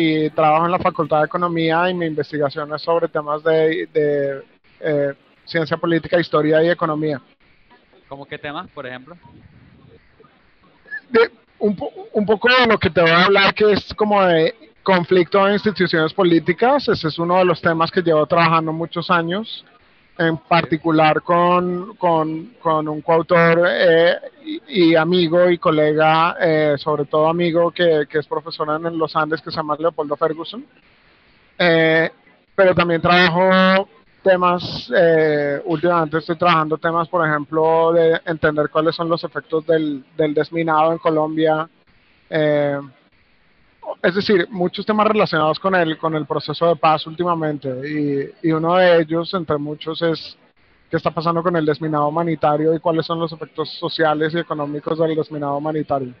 y trabajo en la Facultad de Economía y mi investigación es sobre temas de, de eh, ciencia política, historia y economía. ¿Cómo qué temas, por ejemplo? De, un, po- un poco de lo que te voy a hablar, que es como de conflicto de instituciones políticas. Ese es uno de los temas que llevo trabajando muchos años, en particular con, con, con un coautor eh, y, amigo y colega, eh, sobre todo amigo, que, que es profesor en los Andes, que se llama Leopoldo Ferguson. Eh, pero también trabajo temas, eh, últimamente estoy trabajando temas, por ejemplo, de entender cuáles son los efectos del, del desminado en Colombia. Es decir, muchos temas relacionados con el, con el proceso de paz últimamente. Y, y uno de ellos, entre muchos, es qué está pasando con el desminado humanitario y cuáles son los efectos sociales y económicos del desminado humanitario.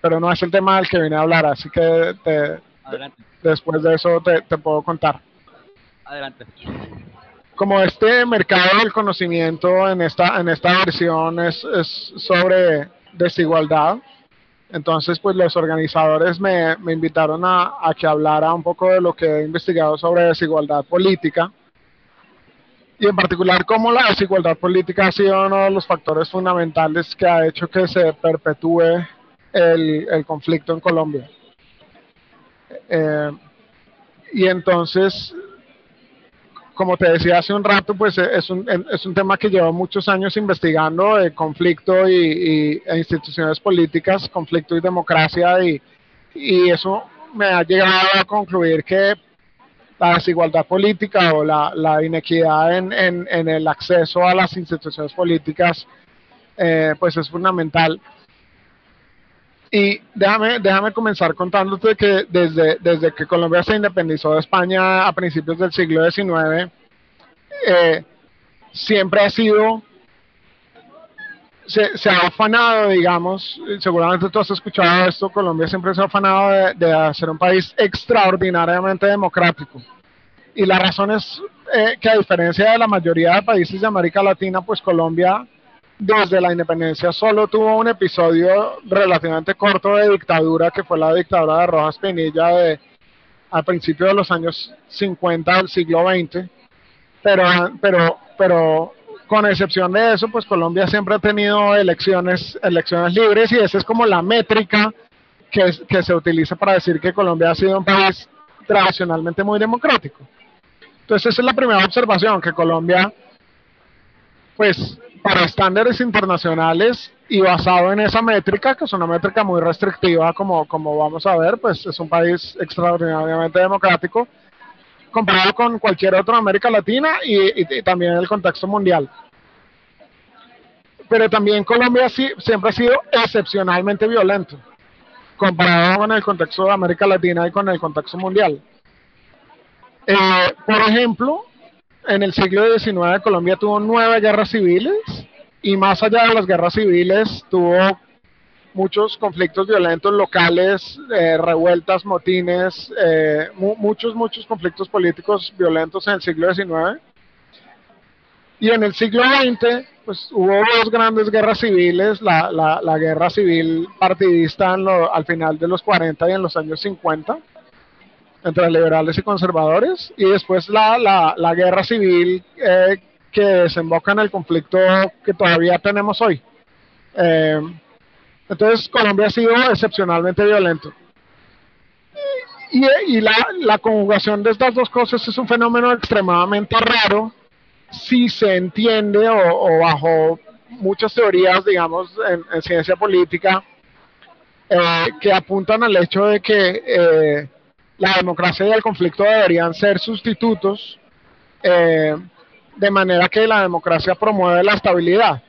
Pero no es el tema del que vine a hablar, así que te- después de eso te, te puedo contar. adelante. como este mercado del conocimiento en esta, en esta versión es, es sobre desigualdad, entonces pues los organizadores me, invitaron a, que hablara un poco de lo que he investigado sobre desigualdad política y en particular cómo la desigualdad política ha sido uno de los factores fundamentales que ha hecho que se perpetúe el, el conflicto en Colombia. Eh, y entonces como te decía hace un rato, pues eh, es un, es un tema que llevo muchos años investigando de conflicto y, e instituciones políticas, conflicto y democracia, y, y eso me ha llegado a concluir que la desigualdad política o la, la inequidad en, en- en el acceso a las instituciones políticas, eh, pues es fundamental. Y déjame, déjame comenzar contándote que desde, desde que Colombia se independizó de España a principios del siglo XIX, eh, siempre ha sido, se, ha afanado, digamos, seguramente tú has escuchado esto, Colombia siempre se ha afanado de, de hacer un país extraordinariamente democrático. Y la razón es eh, que a diferencia de la mayoría de países de América Latina, pues Colombia desde la independencia solo tuvo un episodio relativamente corto de dictadura, que fue la dictadura de Rojas Pinilla de, a principios de los años 50 del siglo XX. Pero, pero, pero con excepción de eso, pues Colombia siempre ha tenido elecciones, elecciones libres y esa es como la métrica que, se utiliza para decir que Colombia ha sido un país tradicionalmente muy democrático. Entonces esa es la primera observación, que Colombia, pues para estándares internacionales y basado en esa métrica, que es una métrica muy restrictiva, como, como vamos a ver, pues es un país extraordinariamente democrático, comparado con cualquier otro de América Latina y, y- y también en el contexto mundial. Pero también Colombia sí- siempre ha sido excepcionalmente violento, comparado con el contexto de América Latina y con el contexto mundial. Eh, por ejemplo, en el siglo XIX Colombia tuvo nueve guerras civiles y más allá de las guerras civiles tuvo muchos conflictos violentos locales, eh, revueltas, motines, eh, mu- muchos, muchos conflictos políticos violentos en el siglo XIX. Y en el siglo XX, pues hubo dos grandes guerras civiles, la, la, guerra civil partidista lo- al final de los 40 y en los años 50, entre liberales y conservadores, y después la, la, la guerra civil eh, que desemboca en el conflicto que todavía tenemos hoy. Eh, entonces Colombia ha sido excepcionalmente violento. Y, y la, la conjugación de estas dos cosas es un fenómeno extremadamente raro si se entiende o, o bajo muchas teorías, digamos, en, en ciencia política, eh, que apuntan al hecho de que eh, la democracia y el conflicto deberían ser sustitutos eh, de manera que la democracia promueve la estabilidad.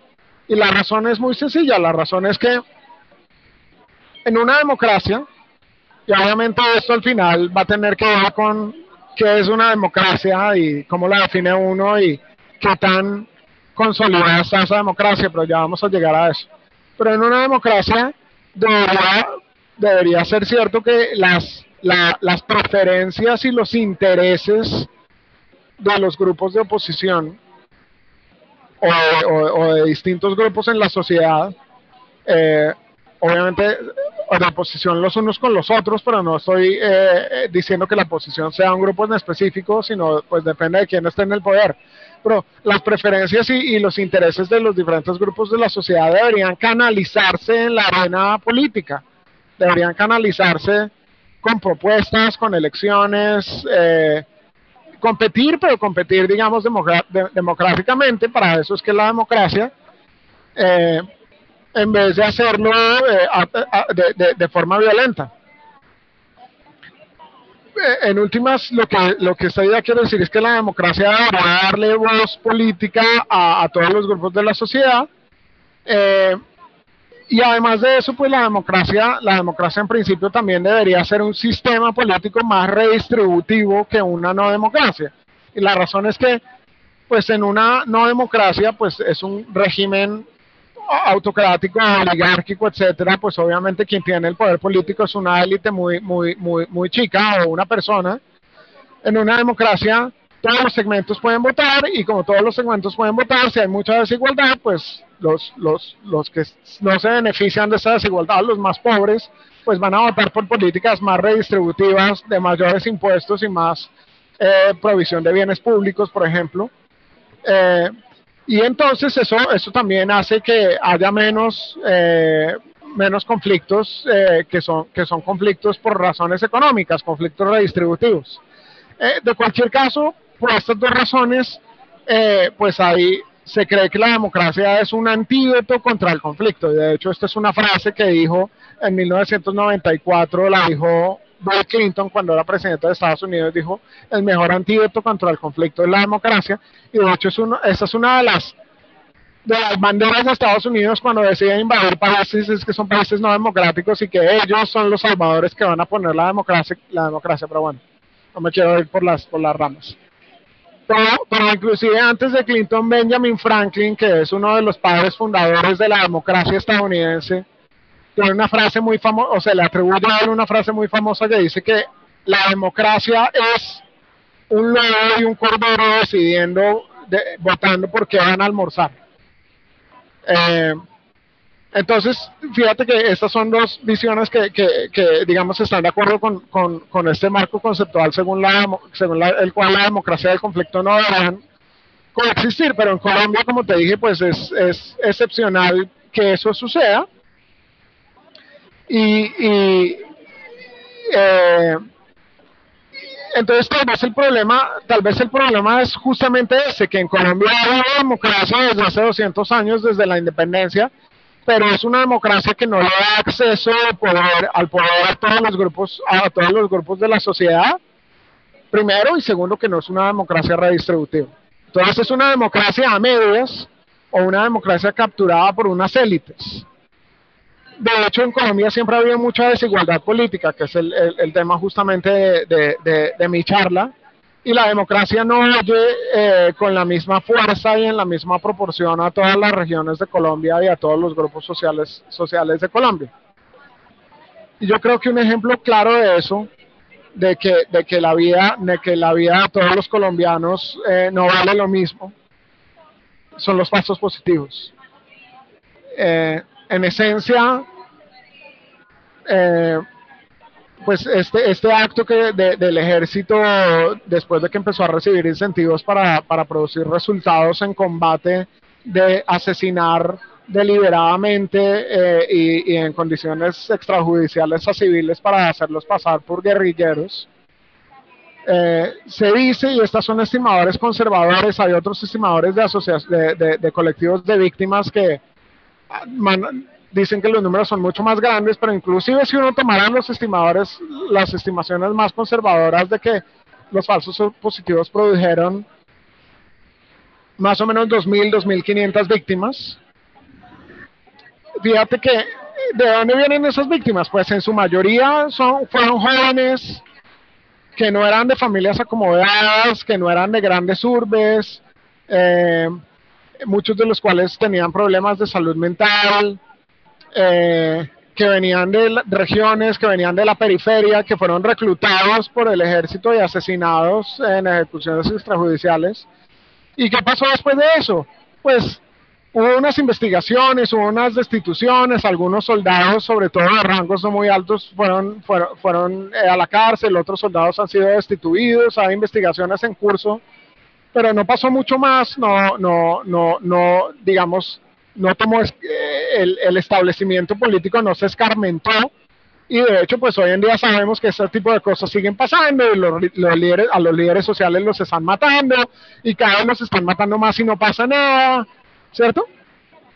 Y la razón es muy sencilla, la razón es que en una democracia, y obviamente esto al final va a tener que ver con qué es una democracia y cómo la define uno y qué tan consolidada está esa democracia, pero ya vamos a llegar a eso. Pero en una democracia debería, debería ser cierto que las, la, las preferencias y los intereses de los grupos de oposición o, o, o de distintos grupos en la sociedad, eh, obviamente de oposición los unos con los otros, pero no estoy eh, eh, diciendo que la oposición sea un grupo en específico, sino pues depende de quién esté en el poder. Pero las preferencias y, y, los intereses de los diferentes grupos de la sociedad deberían canalizarse en la arena política, deberían canalizarse con propuestas, con elecciones, eh, competir, pero competir, digamos, de, democráticamente, para eso es que la democracia, eh, en vez de hacerlo eh, de, forma violenta. Eh, en últimas, lo que, lo que esta idea quiere decir es que la democracia va a darle voz política a, a todos los grupos de la sociedad. Eh, y además de eso, pues la democracia, la democracia en principio también debería ser un sistema político más redistributivo que una no democracia. Y la razón es que, pues en una no democracia, pues es un régimen autocrático, oligárquico, etcétera, pues obviamente quien tiene el poder político es una élite muy, muy, muy, muy chica o una persona. En una democracia, todos los segmentos pueden votar y como todos los segmentos pueden votar, si hay mucha desigualdad, pues los, los, los que no se benefician de esa desigualdad, los más pobres, pues van a votar por políticas más redistributivas, de mayores impuestos y más eh, provisión de bienes públicos, por ejemplo. Eh, y entonces eso, eso también hace que haya menos, eh, menos conflictos eh, que, son, que son conflictos por razones económicas, conflictos redistributivos. De cualquier caso, por estas dos razones, pues ahí se cree que la democracia es un antídoto contra el conflicto. Y de hecho, esta es una frase que dijo en 1994, la dijo Bill Clinton cuando era presidente de Estados Unidos, dijo, el mejor antídoto contra el conflicto es la democracia. Y de hecho, es uno, esa es una de las, de las banderas de Estados Unidos cuando deciden invadir países, es que son países no democráticos y que ellos son los salvadores que van a poner la democracia, la democracia pero bueno, no me quiero ir por las, por las ramas. Pero, inclusive antes de Clinton, Benjamin Franklin, que es uno de los padres fundadores de la democracia estadounidense, tiene una frase muy famosa, o se le atribuye a él una frase muy famosa que dice que la democracia es un lobo y un cordero decidiendo, de, votando por qué van a almorzar. Eh, entonces, fíjate que estas son dos visiones que, que, que digamos, están de acuerdo con, con, con, este marco conceptual según, la, según la, el cual la democracia y el conflicto no deberán coexistir, pero en Colombia, como te dije, pues es, es excepcional que eso suceda. Y, y eh, entonces tal vez el problema, tal vez el problema es justamente ese, que en Colombia hay una democracia desde hace 200 años, desde la independencia, pero es una democracia que no le da acceso al poder, a todos los grupos, a todos los grupos de la sociedad, primero, y segundo, que no es una democracia redistributiva. Entonces es una democracia a medias o una democracia capturada por unas élites. De hecho, en Colombia siempre ha habido mucha desigualdad política, que es el, el, tema justamente de, de, mi charla, y la democracia no oye eh, con la misma fuerza y en la misma proporción a todas las regiones de Colombia y a todos los grupos sociales, sociales de Colombia. Y yo creo que un ejemplo claro de eso, de que, de que, la, vida, de que la vida de todos los colombianos eh, no vale lo mismo, son los pasos positivos. Eh, en esencia, eh, pues este, este acto que de, del ejército, después de que empezó a recibir incentivos para, para producir resultados en combate, de asesinar deliberadamente eh, y, en condiciones extrajudiciales a civiles para hacerlos pasar por guerrilleros. Eh, se dice, y estas son estimadores conservadores, hay otros estimadores de, de, de, de colectivos de víctimas que man, dicen que los números son mucho más grandes, pero inclusive si uno tomara los estimadores, las estimaciones más conservadoras de que los falsos positivos produjeron más o menos 2.000, 2.500 víctimas. Fíjate que, ¿de dónde vienen esas víctimas? Pues en su mayoría son, fueron jóvenes que no eran de familias acomodadas, que no eran de grandes urbes, eh, muchos de los cuales tenían problemas de salud mental, eh, que venían de regiones, que venían de la periferia, que fueron reclutados por el ejército y asesinados en ejecuciones extrajudiciales. ¿Y qué pasó después de eso? Pues hubo unas investigaciones, hubo unas destituciones, algunos soldados, sobre todo de rangos no muy altos, fueron, fueron, fueron eh, a la cárcel, otros soldados han sido destituidos, hay investigaciones en curso, pero no pasó mucho más, no, no, no, no, digamos, no tomó eh, el, el establecimiento político, no se escarmentó, y de hecho, pues hoy en día sabemos que ese tipo de cosas siguen pasando, y los líderes, a los líderes sociales los están matando, y cada vez los están matando más y no pasa nada, ¿cierto?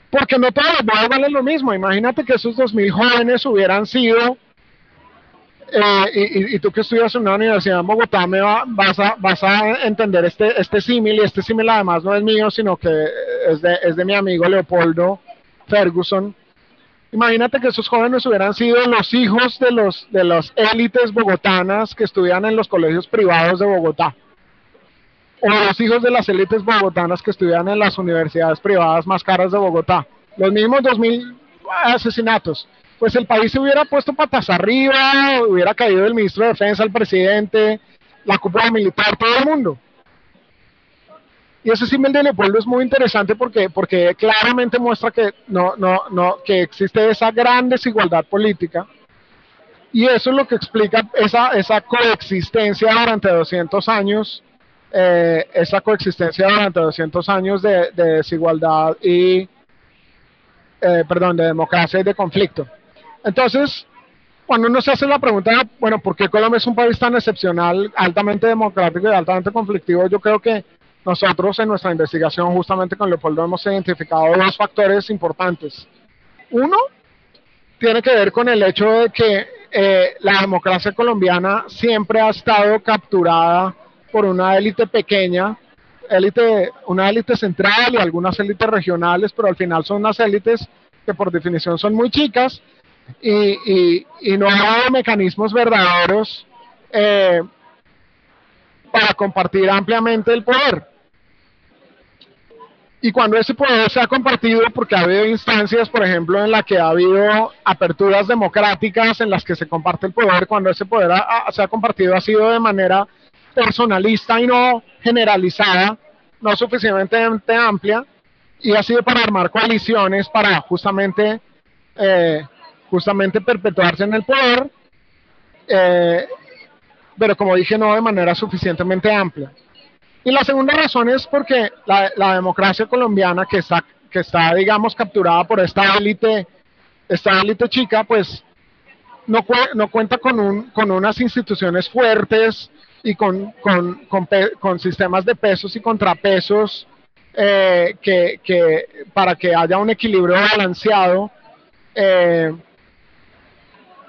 Porque no todos los bodas valen lo mismo. Imagínate que esos 2.000 jóvenes hubieran sido, eh, y, y- tú que estudias en una universidad en Bogotá, me va- vas, a, vas a entender este, este símil, y este símil además no es mío, sino que es de, es de mi amigo Leopoldo Ferguson. Imagínate que esos jóvenes hubieran sido los hijos de los de las élites bogotanas que estudian en los colegios privados de Bogotá. O los hijos de las élites bogotanas que estudian en las universidades privadas más caras de Bogotá. Los mismos 2.000 asesinatos. Pues el país se hubiera puesto patas arriba, hubiera caído el ministro de Defensa, el presidente, la cúpula militar, todo el mundo. Y ese símil de Leopoldo es muy interesante porque, porque claramente muestra que, no, no, no, que existe esa gran desigualdad política. Y eso es lo que explica esa, esa coexistencia durante 200 años, eh, esa coexistencia durante 200 años de, de desigualdad y, eh, perdón, de democracia y de conflicto. Entonces, cuando uno se hace la pregunta, bueno, ¿por qué Colombia es un país tan excepcional, altamente democrático y altamente conflictivo? Yo creo que nosotros en nuestra investigación, justamente con Leopoldo, hemos identificado dos factores importantes. Uno, tiene que ver con el hecho de que eh, la democracia colombiana siempre ha estado capturada por una élite pequeña, élite, una élite central y algunas élites regionales, pero al final son unas élites que por definición son muy chicas y, y, y no hay mecanismos verdaderos eh, para compartir ampliamente el poder. Y cuando ese poder se ha compartido, porque ha habido instancias, por ejemplo, en las que ha habido aperturas democráticas en las que se comparte el poder, cuando ese poder se ha compartido ha sido de manera personalista y no generalizada, no suficientemente amplia, y ha sido para armar coaliciones para justamente, eh, justamente perpetuarse en el poder, eh, pero como dije, no de manera suficientemente amplia. Y la segunda razón es porque la, democracia colombiana que está, que está, digamos, capturada por esta élite, esta élite chica, pues no, no cuenta con, un, con unas instituciones fuertes y con, con, con, con sistemas de pesos y contrapesos eh, que, que para que haya un equilibrio balanceado. eh,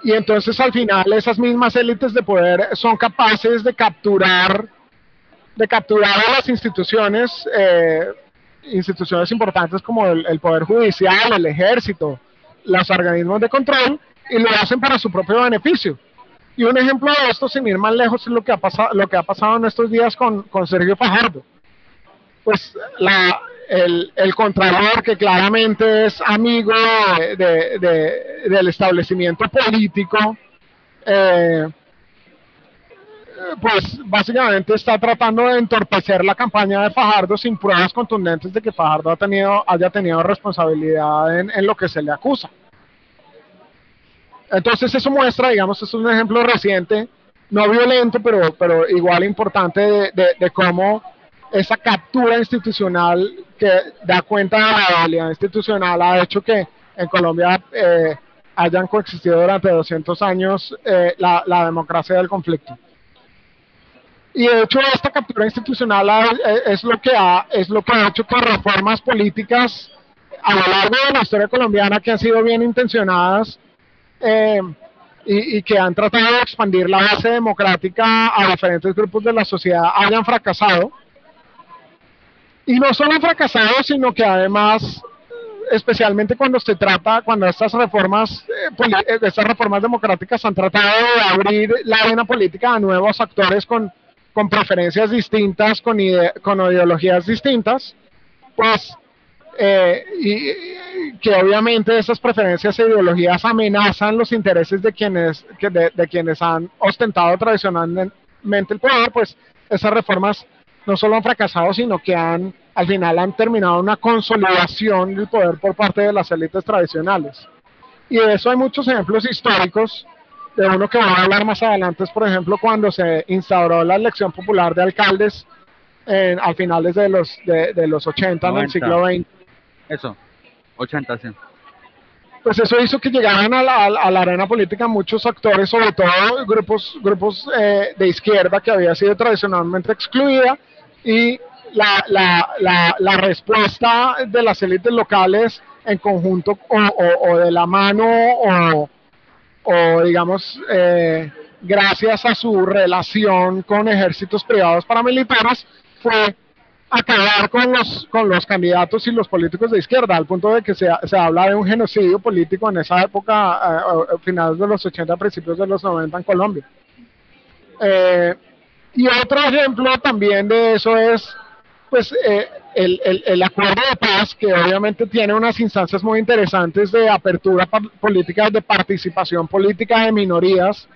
y entonces al final esas mismas élites de poder son capaces de capturar de capturar a las instituciones, eh, instituciones importantes como el, Poder Judicial, el Ejército, los organismos de control, y lo hacen para su propio beneficio. Y un ejemplo de esto, sin ir más lejos, es lo que ha pasado, lo que ha pasado en estos días con, con Sergio Fajardo. Pues la, el, Contralor, que claramente es amigo de, de- de- del establecimiento político, eh, pues básicamente está tratando de entorpecer la campaña de Fajardo sin pruebas contundentes de que Fajardo ha tenido, haya tenido responsabilidad en, lo que se le acusa. Entonces eso muestra, digamos, es un ejemplo reciente, no violento, pero, pero igual importante de cómo esa captura institucional que da cuenta de la realidad institucional ha hecho que en Colombia eh, hayan coexistido durante 200 años eh, la, la democracia del conflicto. Y de hecho esta captura institucional ha- eh, es lo que ha es lo que ha hecho que reformas políticas a lo largo de la historia colombiana que han sido bien intencionadas eh, y, y que han tratado de expandir la base democrática a diferentes grupos de la sociedad hayan fracasado. Y no solo han fracasado, sino que además, especialmente cuando se trata, cuando estas reformas, eh, eh, estas reformas democráticas han tratado de abrir la arena política a nuevos actores con, con preferencias distintas, con, ide- con ideologías distintas, pues eh, y, y que obviamente esas preferencias e ideologías amenazan los intereses de quienes, que de, de quienes han ostentado tradicionalmente el poder, pues esas reformas no solo han fracasado, sino que han al final han terminado una consolidación del poder por parte de las élites tradicionales. Y de eso hay muchos ejemplos históricos. De uno que voy a hablar más adelante es, por ejemplo, cuando se instauró la elección popular de alcaldes en, a finales de los, de, de los 80 en el 90. siglo XX Eso. 80, sí. pues eso hizo que llegaran a la, a la arena política muchos actores, sobre todo grupos, grupos eh, de izquierda que había sido tradicionalmente excluida y la, la, la, la respuesta de las élites locales en conjunto o, o- de la mano o, o digamos eh, gracias a su relación con ejércitos privados paramilitares fue acabar con los, con los candidatos y los políticos de izquierda, al punto de que se, se habla de un genocidio político en esa época, eh, finales de los 80, principios de los 90 en Colombia. Eh, y otro ejemplo también de eso es pues eh, el, el, el acuerdo de paz, que obviamente tiene unas instancias muy interesantes de apertura política, de participación política de minorías,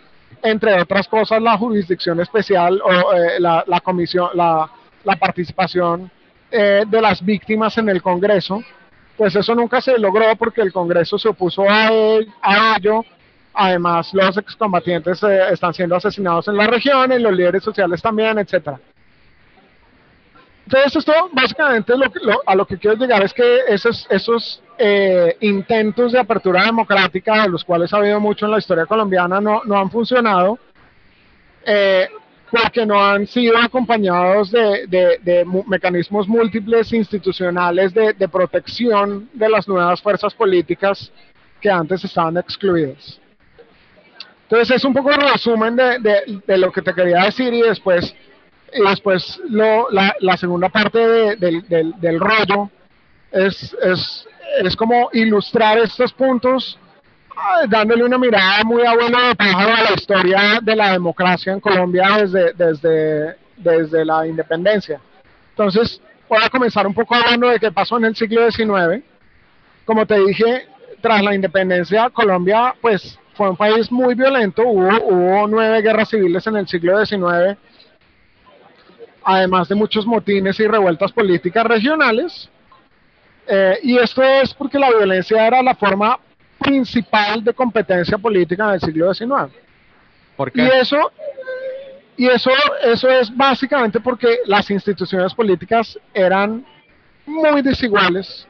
entre otras cosas la jurisdicción especial o eh, la, la comisión, la, la participación eh, de las víctimas en el Congreso, pues eso nunca se logró porque el Congreso se opuso a, a ello. Además, los excombatientes eh, están siendo asesinados en la región, y los líderes sociales también, etcétera. Entonces, esto básicamente lo, lo- a lo que quiero llegar es que esos, eh, intentos de apertura democrática, de los cuales ha habido mucho en la historia colombiana, no, no han funcionado. Eh, porque no han sido acompañados de, mecanismos múltiples institucionales de, de protección de las nuevas fuerzas políticas que antes estaban excluidas. Entonces es un poco el resumen de, de- de lo que te quería decir y después, y después lo- la, la segunda parte de- del, del- rollo es, es, es como ilustrar estos puntos ah, dándole una mirada muy abuela de pájaro a la historia de la democracia en Colombia desde, desde, desde la independencia. Entonces, voy a comenzar un poco hablando de qué pasó en el siglo XIX. Como te dije, tras la independencia, Colombia pues fue un país muy violento, hubo, hubo nueve guerras civiles en el siglo XIX, además de muchos motines y revueltas políticas regionales. Eh, y esto es porque la violencia era la forma principal de competencia política en el siglo XIX. ¿Por Y qué? eso, y eso, eso es básicamente porque las instituciones políticas eran muy desiguales.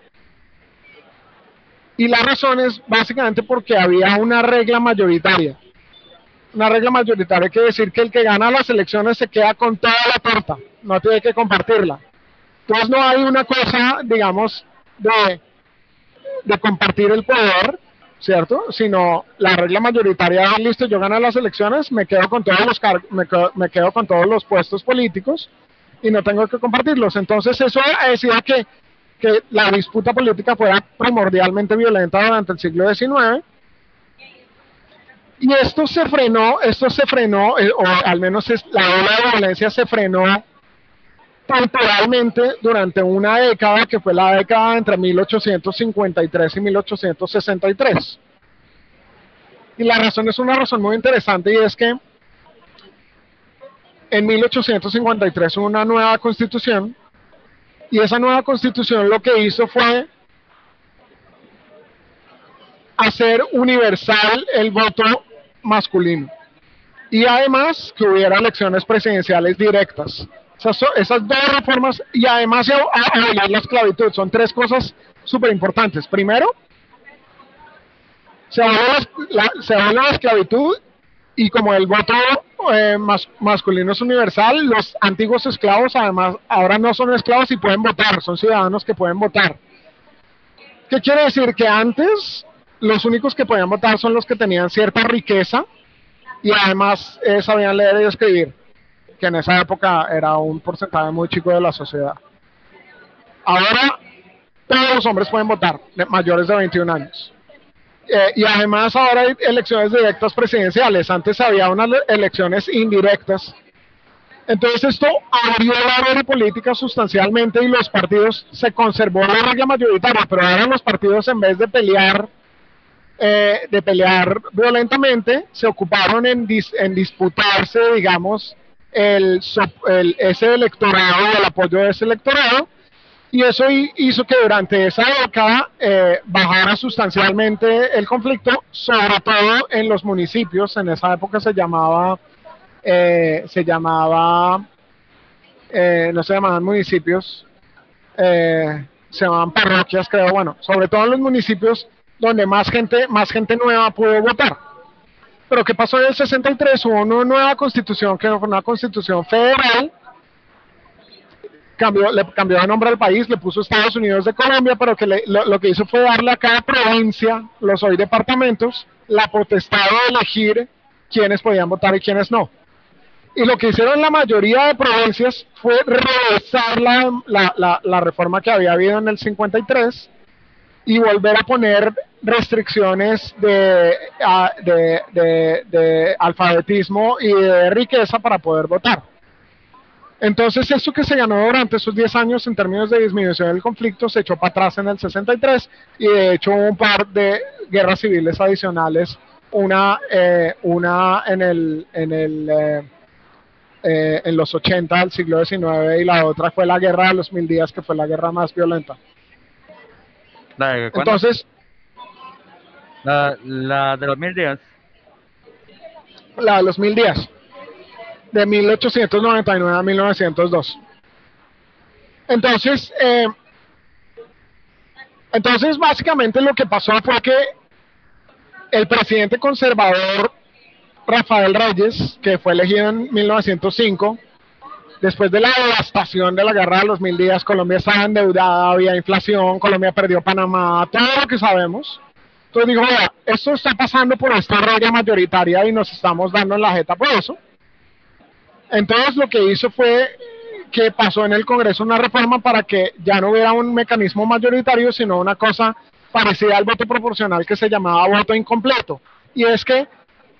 Y la razón es básicamente porque había una regla mayoritaria. Una regla mayoritaria quiere decir que el que gana las elecciones se queda con toda la torta, no tiene que compartirla. Entonces no hay una cosa, digamos, de, de compartir el poder, ¿cierto? Sino la regla mayoritaria es, listo, yo gano las elecciones, me quedo con todos los car- me, me quedo con todos los puestos políticos y no tengo que compartirlos. Entonces eso decía que, que la disputa política fuera primordialmente violenta durante el siglo XIX. Y esto se frenó, esto se frenó, eh, o al menos es, la ola de violencia se frenó temporalmente durante una década que fue la década entre 1853 y 1863. Y la razón es una razón muy interesante y es que en 1853 hubo una nueva constitución y esa nueva constitución lo que hizo fue hacer universal el voto masculino y además que hubiera elecciones presidenciales directas. Esas, dos reformas y además abolir la esclavitud son tres cosas súper importantes. Primero, se abole la, la esclavitud y como el voto eh, mas- masculino es universal, los antiguos esclavos además ahora no son esclavos y pueden votar, son ciudadanos que pueden votar. ¿Qué quiere decir? Que antes los únicos que podían votar son los que tenían cierta riqueza y además eh, sabían leer y escribir, que en esa época era un porcentaje muy chico de la sociedad. ahora todos los hombres pueden votar, mayores de 21 años. Eh, y además ahora hay elecciones directas presidenciales. Antes había unas le- elecciones indirectas. Entonces esto abrió la arena política sustancialmente y los partidos se conservó la regla mayoritaria, pero ahora los partidos en vez de pelear eh, de pelear violentamente se ocuparon en, dis- en disputarse, digamos, el, el- ese electorado el apoyo de ese electorado y eso hi- hizo que durante esa década eh, bajara sustancialmente el conflicto, sobre todo en los municipios. En esa época se llamaba, eh, se llamaba, eh, no se llamaban municipios, eh, se llamaban parroquias, creo. Bueno, sobre todo en los municipios donde más gente, más gente nueva pudo votar. Pero ¿qué pasó en el 63? Hubo una nueva constitución, que fue una constitución federal, cambió, le cambió de nombre al país, le puso Estados Unidos de Colombia, pero que le- lo, que hizo fue darle a cada provincia, los hoy departamentos, la potestad de elegir quiénes podían votar y quiénes no. Y lo que hicieron la mayoría de provincias fue regresar la, la, la, reforma que había habido en el 53 y volver a poner restricciones de alfabetismo y de riqueza para poder votar. Entonces, esto que se ganó durante esos 10 años en términos de disminución del conflicto se echó para atrás en el 63 y de hecho hubo un par de guerras civiles adicionales, una, eh, una en, el, en, el, eh, eh, en los 80 del siglo XIX y la otra fue la guerra de los mil días, que fue la guerra más violenta. La de. Entonces, la, la de los mil días. la de los mil días, de 1899 a 1902. Entonces, eh, entonces básicamente lo que pasó fue que el presidente conservador Rafael Reyes, que fue elegido en 1905, después de la devastación de la guerra de los mil días, Colombia estaba endeudada, había inflación, Colombia perdió Panamá, todo lo que sabemos. Entonces dijo, "Vea, esto está pasando por esta regla mayoritaria y nos estamos dando en la jeta por eso. Entonces lo que hizo fue que pasó en el Congreso una reforma para que ya no hubiera un mecanismo mayoritario, sino una cosa parecida al voto proporcional que se llamaba voto incompleto. Y es que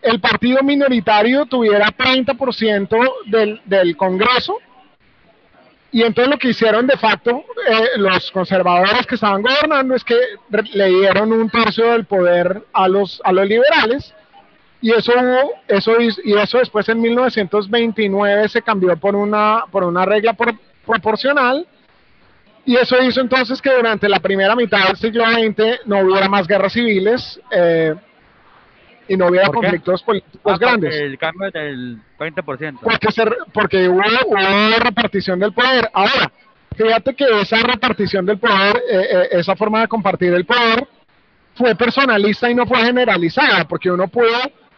el partido minoritario tuviera 30% del, del Congreso y entonces lo que hicieron de facto eh, los conservadores que estaban gobernando es que le dieron un tercio del poder a los, a los liberales y eso hubo- eso y eso después en 1929 se cambió por una por una regla por- proporcional y eso hizo entonces que durante la primera mitad del siglo XX no hubiera más guerras civiles eh, y no hubiera conflictos políticos Ah, grandes El cambio del 20%. porque, se, porque hubo, hubo repartición del poder. Ahora, fíjate que esa repartición del poder, eh, eh, esa forma de compartir el poder, fue personalista y no fue generalizada, porque uno pudo,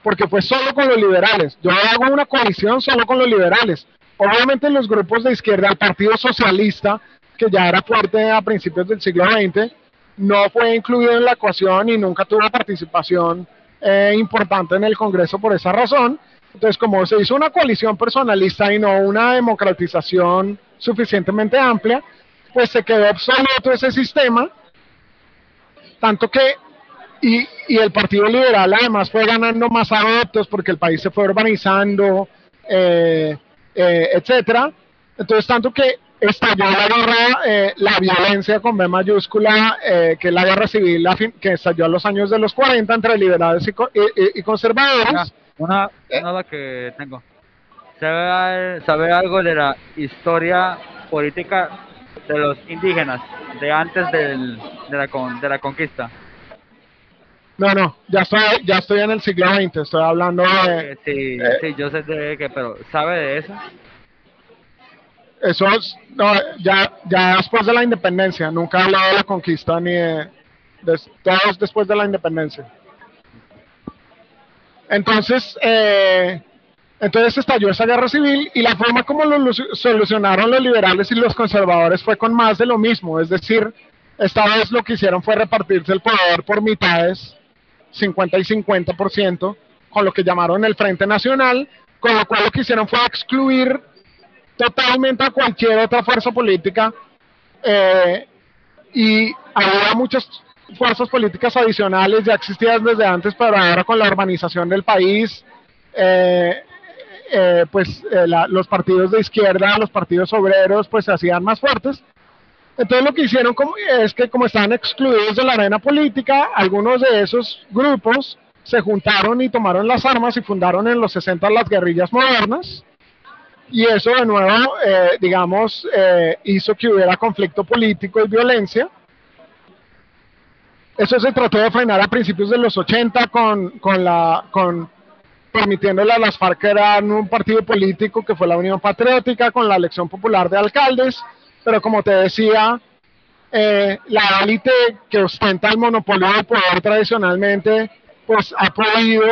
porque fue solo con los liberales. Yo hago una coalición solo con los liberales. Obviamente los grupos de izquierda, el Partido Socialista, que ya era fuerte a principios del siglo XX, no fue incluido en la ecuación y nunca tuvo participación eh, importante en el Congreso por esa razón. Entonces, como se hizo una coalición personalista y no una democratización suficientemente amplia, pues se quedó obsoleto ese sistema, tanto que, y, y el Partido Liberal además fue ganando más adeptos porque el país se fue urbanizando, eh, eh, etcétera. Entonces, tanto que estalló la guerra, eh, la violencia con B mayúscula, eh, que es la guerra civil a fin- que estalló a los años de los 40 entre liberales y, co- y- y- conservadores. Una, una duda que tengo. ¿Sabe, ¿Sabe algo de la historia política de los indígenas de antes del, de, la con, de la conquista? No, no, ya estoy, ya estoy en el siglo XX, estoy hablando de... Eh, sí, eh. sí, yo sé de qué, pero ¿sabe de eso? Eso es, no, ya, ya después de la independencia, nunca he hablado de la conquista ni de, todos después de la independencia. Entonces, eh, entonces estalló esa guerra civil y la forma como lo lu- solucionaron los liberales y los conservadores fue con más de lo mismo, es decir, esta vez lo que hicieron fue repartirse el poder por mitades, 50 y 50%, con lo que llamaron el Frente Nacional, con lo cual lo que hicieron fue excluir totalmente a cualquier otra fuerza política eh, y había muchas fuerzas políticas adicionales, ya existían desde antes, pero ahora con la urbanización del país, eh, eh, pues los partidos de izquierda, los partidos obreros, pues se hacían más fuertes. Entonces lo que hicieron es que como estaban excluidos de la arena política, algunos de esos grupos se juntaron y tomaron las armas y fundaron en los 60 las guerrillas modernas. Y eso de nuevo, eh, digamos, eh, hizo que hubiera conflicto político y violencia. Eso se trató de frenar a principios de los 80 con, con la, con permitiéndole a las FARC que un partido político que fue la Unión Patriótica con la elección popular de alcaldes, pero como te decía, eh, la élite que ostenta el monopolio del poder tradicionalmente, pues ha podido,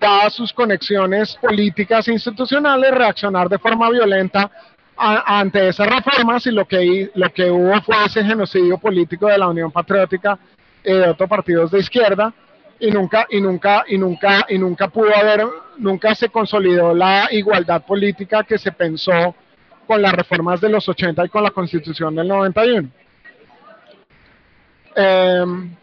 dadas sus conexiones políticas e institucionales, reaccionar de forma violenta ante esas reformas y lo que, lo que hubo fue ese genocidio político de la Unión Patriótica y de otros partidos de izquierda y nunca y nunca y nunca y nunca pudo haber nunca se consolidó la igualdad política que se pensó con las reformas de los 80 y con la Constitución del 91. Em,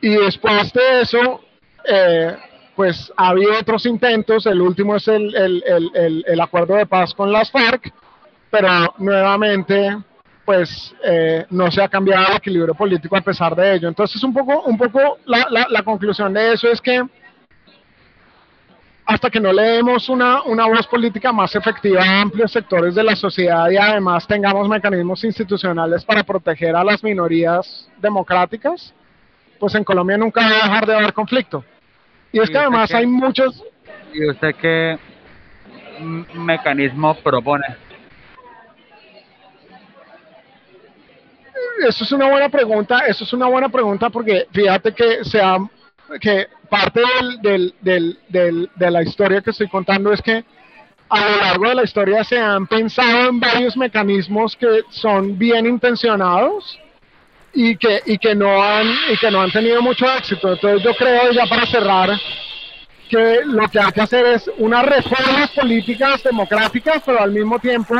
y después de eso, eh, pues ha habido otros intentos, el último es el, el, el, el, acuerdo de paz con las FARC, pero nuevamente pues eh, no se ha cambiado el equilibrio político a pesar de ello. Entonces un poco, un poco la, la conclusión de eso es que hasta que no le demos una, una voz política más efectiva a amplios sectores de la sociedad y además tengamos mecanismos institucionales para proteger a las minorías democráticas, pues en Colombia nunca va a dejar de haber conflicto. Y es ¿Y que además hay muchos, ¿Y usted qué mecanismo propone? eso es una buena pregunta, eso es una buena pregunta porque fíjate que se ha, que parte del, del, del, de la historia que estoy contando es que a lo largo de la historia se han pensado en varios mecanismos que son bien intencionados y que, y que no han y que no han tenido mucho éxito. Entonces yo creo ya para cerrar que lo que hay que hacer es unas reformas políticas democráticas, pero al mismo tiempo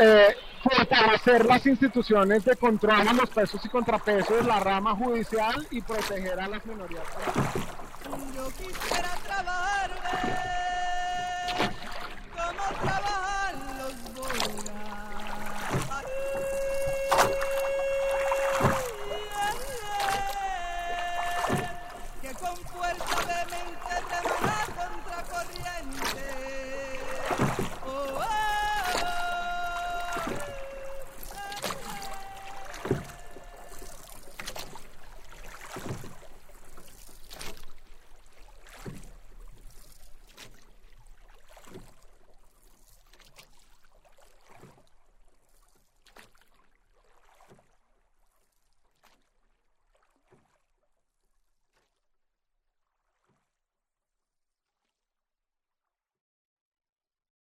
eh, fortalecer las instituciones de control de los pesos y contrapesos, la rama judicial y proteger a las minorías.